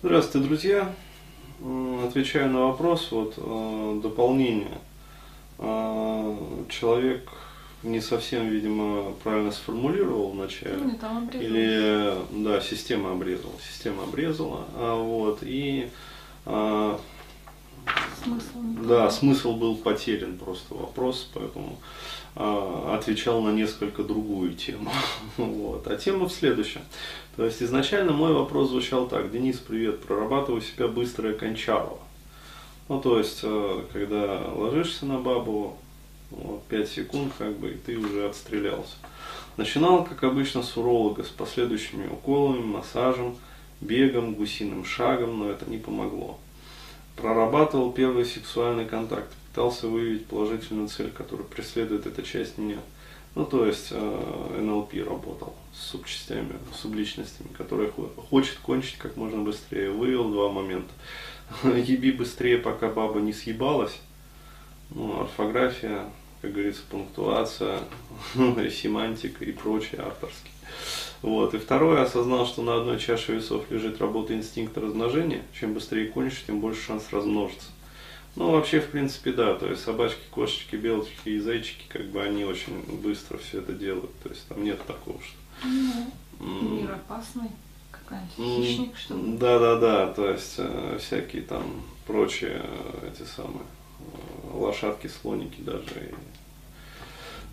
Здравствуйте, друзья. Отвечаю на вопрос, вот э, дополнение. Э, человек не совсем, видимо, правильно сформулировал вначале. Ну, там обрезала. Или, да, система обрезала. Система обрезала. А, вот, и а, Смысл да, смысл был потерян просто вопрос, поэтому а, отвечал на несколько другую тему. Вот. А тема в следующем. То есть изначально мой вопрос звучал так. Денис, привет, прорабатываю себя быстрое кончалово. Ну, то есть, э, когда ложишься на бабу, вот, 5 секунд, как бы, и ты уже отстрелялся. Начинал, как обычно, с уролога, с последующими уколами, массажем, бегом, гусиным шагом, но это не помогло. Прорабатывал первый сексуальный контакт, пытался выявить положительную цель, которую преследует эта часть меня. Ну, то есть э, НЛП работал с субчастями, субличностями, которые хо- хочет кончить как можно быстрее. Вывел два момента. Еби быстрее, пока баба не съебалась. Ну, орфография, как говорится, пунктуация, семантика и прочее авторские. Вот. И второе, осознал, что на одной чаше весов лежит работа инстинкта размножения. Чем быстрее кончишь, тем больше шанс размножиться. Ну, вообще, в принципе, да. То есть собачки, кошечки, белочки и зайчики, как бы они очень быстро все это делают. То есть там нет такого, что... Ну, мир опасный. Какая-нибудь М, хищник, что ли? Да, да, да, то есть э, всякие там прочие э, эти самые э, лошадки, слоники даже. и-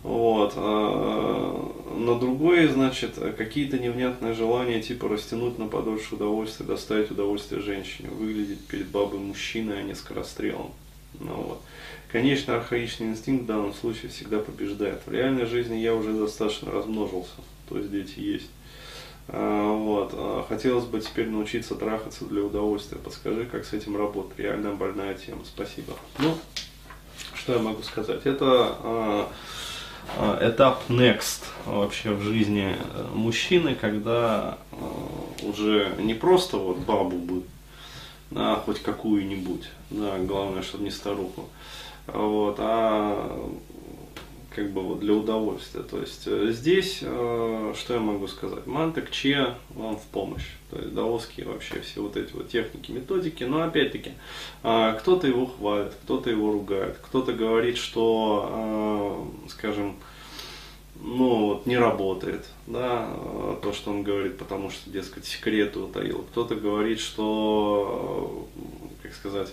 Вот. а, на другое, значит, какие-то невнятные желания, типа растянуть на подольше удовольствие, доставить удовольствие женщине, выглядеть перед бабой мужчиной, а не скорострелом. Ну, вот. Конечно, архаичный инстинкт в данном случае всегда побеждает. В реальной жизни я уже достаточно размножился, то есть дети есть. А, Вот. а, Хотелось бы теперь научиться трахаться для удовольствия. Подскажи, как с этим работать. Реально больная тема. Спасибо. Ну, что я могу сказать? Это а, этап next вообще в жизни э, мужчины, когда а, уже не просто вот бабу бы, а хоть какую-нибудь, да, главное, чтобы не старуху, вот, а как бы вот для удовольствия. То есть э, здесь, э, что я могу сказать, мантек, че вам в помощь. То есть даосские вообще все вот эти вот техники, методики. Но опять-таки, а, кто-то его хвалит, кто-то его ругает, кто-то говорит, что, а, скажем, ну вот не работает, да, э, то, что он говорит, потому что, дескать, секреты утаил. Кто-то говорит, что, э, как сказать,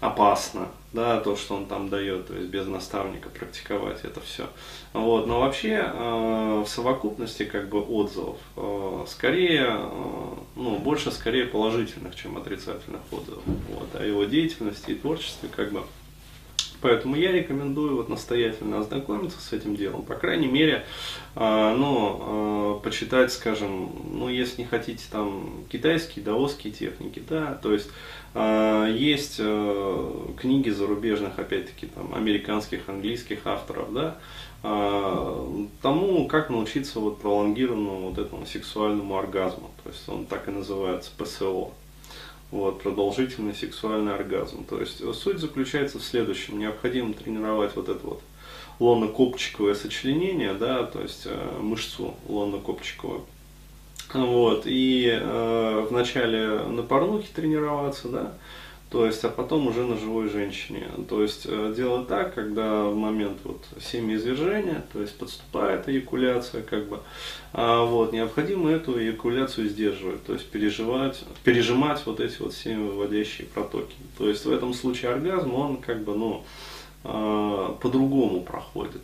опасно, да, то, что он там дает, то есть без наставника практиковать это все. Вот, но вообще э, в совокупности как бы отзывов э, скорее, э, ну, больше скорее положительных, чем отрицательных отзывов. Вот, о его деятельности и творчестве как бы Поэтому я рекомендую вот настоятельно ознакомиться с этим делом. По крайней мере, э, ну, э, почитать, скажем, ну, если не хотите там китайские, даосские техники, да, то есть э, есть книги зарубежных, опять-таки, там, американских, английских авторов, да, тому, как научиться вот пролонгированному вот этому сексуальному оргазму. То есть он так и называется, ПСО. Вот, продолжительный сексуальный оргазм. То есть э, суть заключается в следующем. Необходимо тренировать вот это вот лонно-копчиковое сочленение, да, то есть э, мышцу лонно-копчиковую. Вот, и э, вначале на порнухе тренироваться, да, то есть, а потом уже на живой женщине. То есть, э, делать так, когда в момент вот семяизвержения, то есть, подступает эякуляция, как бы, а, вот, необходимо эту эякуляцию сдерживать, то есть, переживать, пережимать вот эти вот семявыводящие протоки. То есть, в этом случае оргазм, он как бы, ну, а, по-другому проходит.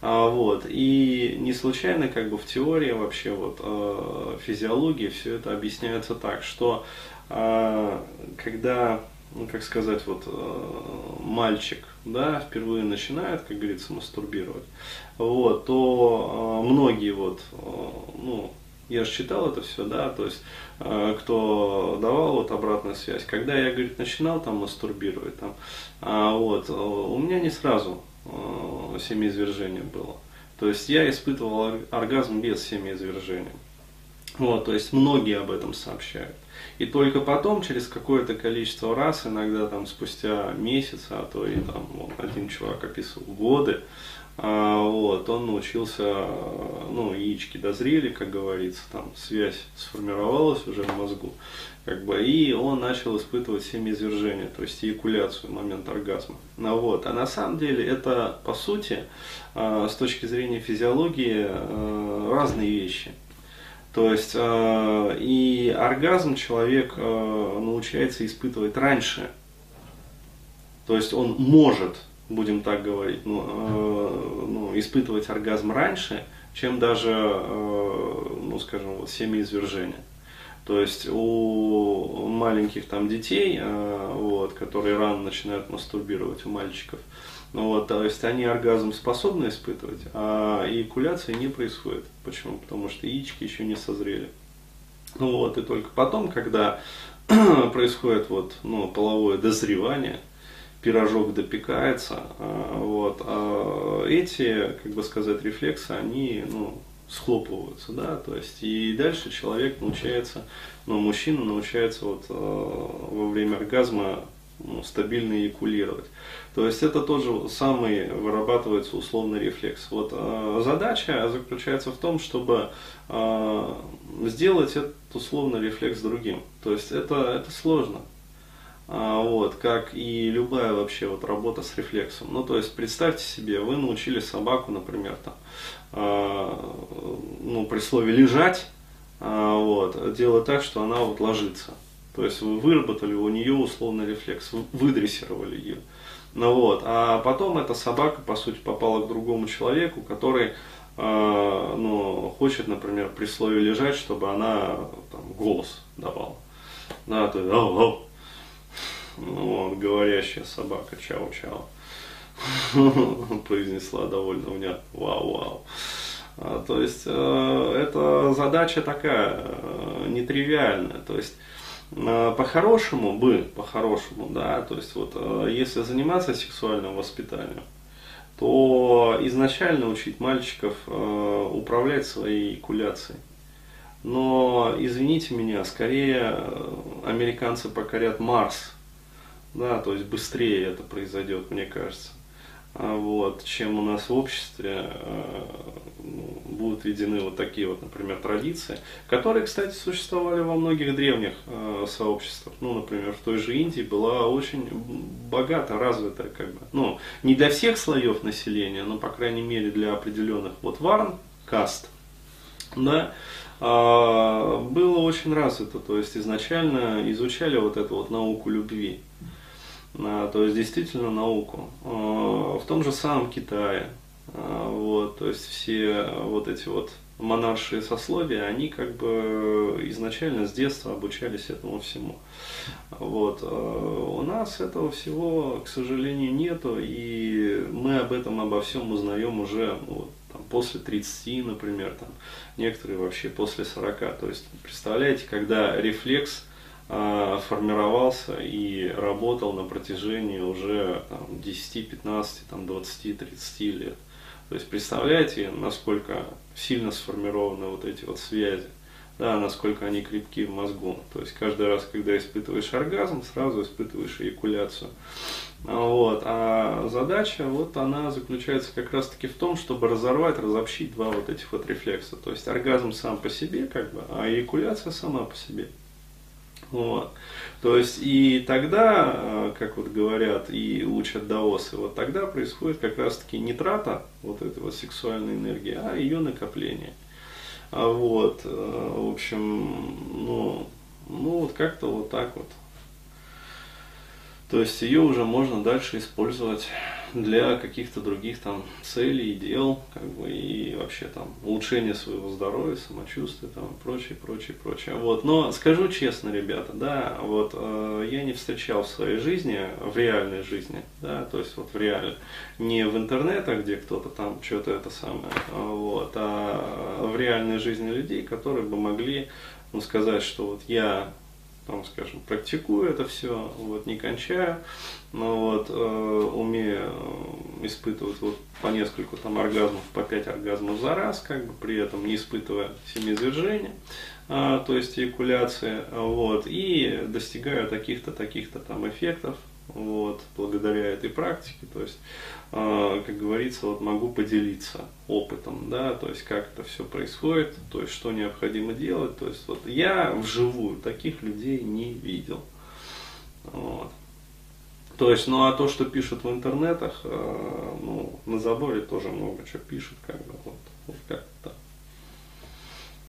А, вот. И не случайно как бы в теории вообще вот э, физиологии все это объясняется так, что э, когда, ну как сказать, вот э, мальчик, да, впервые начинает, как говорится, мастурбировать, вот, то э, многие вот, э, ну, я же читал это все, да, то есть, э, кто давал вот обратную связь, когда я, говорит, начинал там мастурбировать, там, а, вот, э, у меня не сразу э, семяизвержение было. То есть я испытывал ор- оргазм без семяизвержения. Вот, то есть многие об этом сообщают. И только потом, через какое-то количество раз, иногда там спустя месяц, а то и там вот, один чувак описывал годы, А, вот, он научился, ну, яички дозрели, как говорится, там связь сформировалась уже в мозгу, как бы, и он начал испытывать семяизвержение, то есть эякуляцию, момент оргазма. Ну, вот, а на самом деле это, по сути, а, с точки зрения физиологии, а, разные вещи. То есть э, и оргазм человек э, научается испытывать раньше. То есть он может будем так говорить, ну, э, ну, испытывать оргазм раньше, чем даже, э, ну, скажем, вот семяизвержение. То есть у маленьких там детей, э, вот, которые рано начинают мастурбировать, у мальчиков, ну, вот, то есть они оргазм способны испытывать, а эякуляция не происходит. Почему? Потому что яички еще не созрели. Ну вот, и только потом, когда происходит вот, ну, половое дозревание, пирожок допекается, а, вот, а эти, как бы сказать, рефлексы, они, ну, схлопываются, да, то есть и дальше человек научается, ну, мужчина научается вот а, во время оргазма ну, стабильно эякулировать. То есть это тоже самый вырабатывается условный рефлекс. Вот э, задача заключается в том, чтобы э, сделать этот условный рефлекс другим. То есть это, это сложно. А, вот, как и любая вообще вот работа с рефлексом. Ну, то есть, представьте себе, вы научили собаку, например, там, а, ну, при слове лежать, а, вот, делать так, что она вот ложится. То есть вы выработали у нее условный рефлекс, вы выдрессировали ее. Ну вот, а потом эта собака, по сути, попала к другому человеку, который ну, хочет, например, при слове лежать, чтобы она там, голос давала. Да, то есть, ау, ау, ну, вот, говорящая собака чау-чау. Произнесла довольно внятно. Вау-вау. А, то есть э, это задача такая э, нетривиальная. То есть э, по-хорошему бы, по-хорошему, да, то есть вот э, если заниматься сексуальным воспитанием, то изначально учить мальчиков э, управлять своей экуляцией. Но, извините меня, скорее э, американцы покорят Марс, да, то есть быстрее это произойдет, мне кажется, вот, чем у нас в обществе э, ну, будут введены вот такие вот, например, традиции, которые, кстати, существовали во многих древних э, сообществах. Ну, например, в той же Индии была очень богато развитая, как бы, ну, не для всех слоев населения, но, по крайней мере, для определенных вот варн, каст, да, а, было очень развито, то есть изначально изучали вот эту вот науку любви. А, то есть действительно науку. А, в том же самом Китае, а, вот, то есть все вот эти вот монаршие сословия, они как бы изначально с детства обучались этому всему. Вот. У нас этого всего, к сожалению, нету, и мы об этом обо всем узнаем уже ну, вот, там, после 30, например, там, некоторые вообще после 40. То есть, представляете, когда рефлекс а, формировался и работал на протяжении уже там, 10, 15, там, 20, 30 лет. То есть представляете, насколько сильно сформированы вот эти вот связи, да, насколько они крепки в мозгу. То есть каждый раз, когда испытываешь оргазм, сразу испытываешь эякуляцию. Вот. А задача, вот она заключается как раз таки в том, чтобы разорвать, разобщить два вот этих вот рефлекса. То есть оргазм сам по себе, как бы, а эякуляция сама по себе. Вот. То есть и тогда, э, как вот говорят и учат даосы, вот тогда происходит как раз-таки не трата вот этой вот сексуальной энергии, а ее накопление. А вот, э, в общем, ну, ну вот как-то вот так вот. То есть ее уже можно дальше использовать для каких-то других там целей, дел, как бы, и вообще там улучшения своего здоровья, самочувствия, там, прочее, прочее, прочее. Вот. Но скажу честно, ребята, да, вот э, я не встречал в своей жизни, в реальной жизни, да, то есть вот в реале, не в интернетах, где кто-то там что-то это самое, вот, а в реальной жизни людей, которые бы могли ну, сказать, что вот я там, скажем, практикую это все, вот, не кончаю, но вот, э, умею э, испытывать вот по несколько там оргазмов, по пять оргазмов за раз, как бы при этом не испытывая семяизвержения, а, то есть эякуляции, вот, и достигаю таких-то, таких-то там эффектов, вот, благодаря этой практике, то есть, э, как говорится, вот могу поделиться опытом, да, то есть как это все происходит, то есть что необходимо делать, то есть вот я вживую таких людей не видел, вот. То есть, ну а то, что пишут в интернетах, э, ну, на заборе тоже много чего пишут, как бы, вот, вот как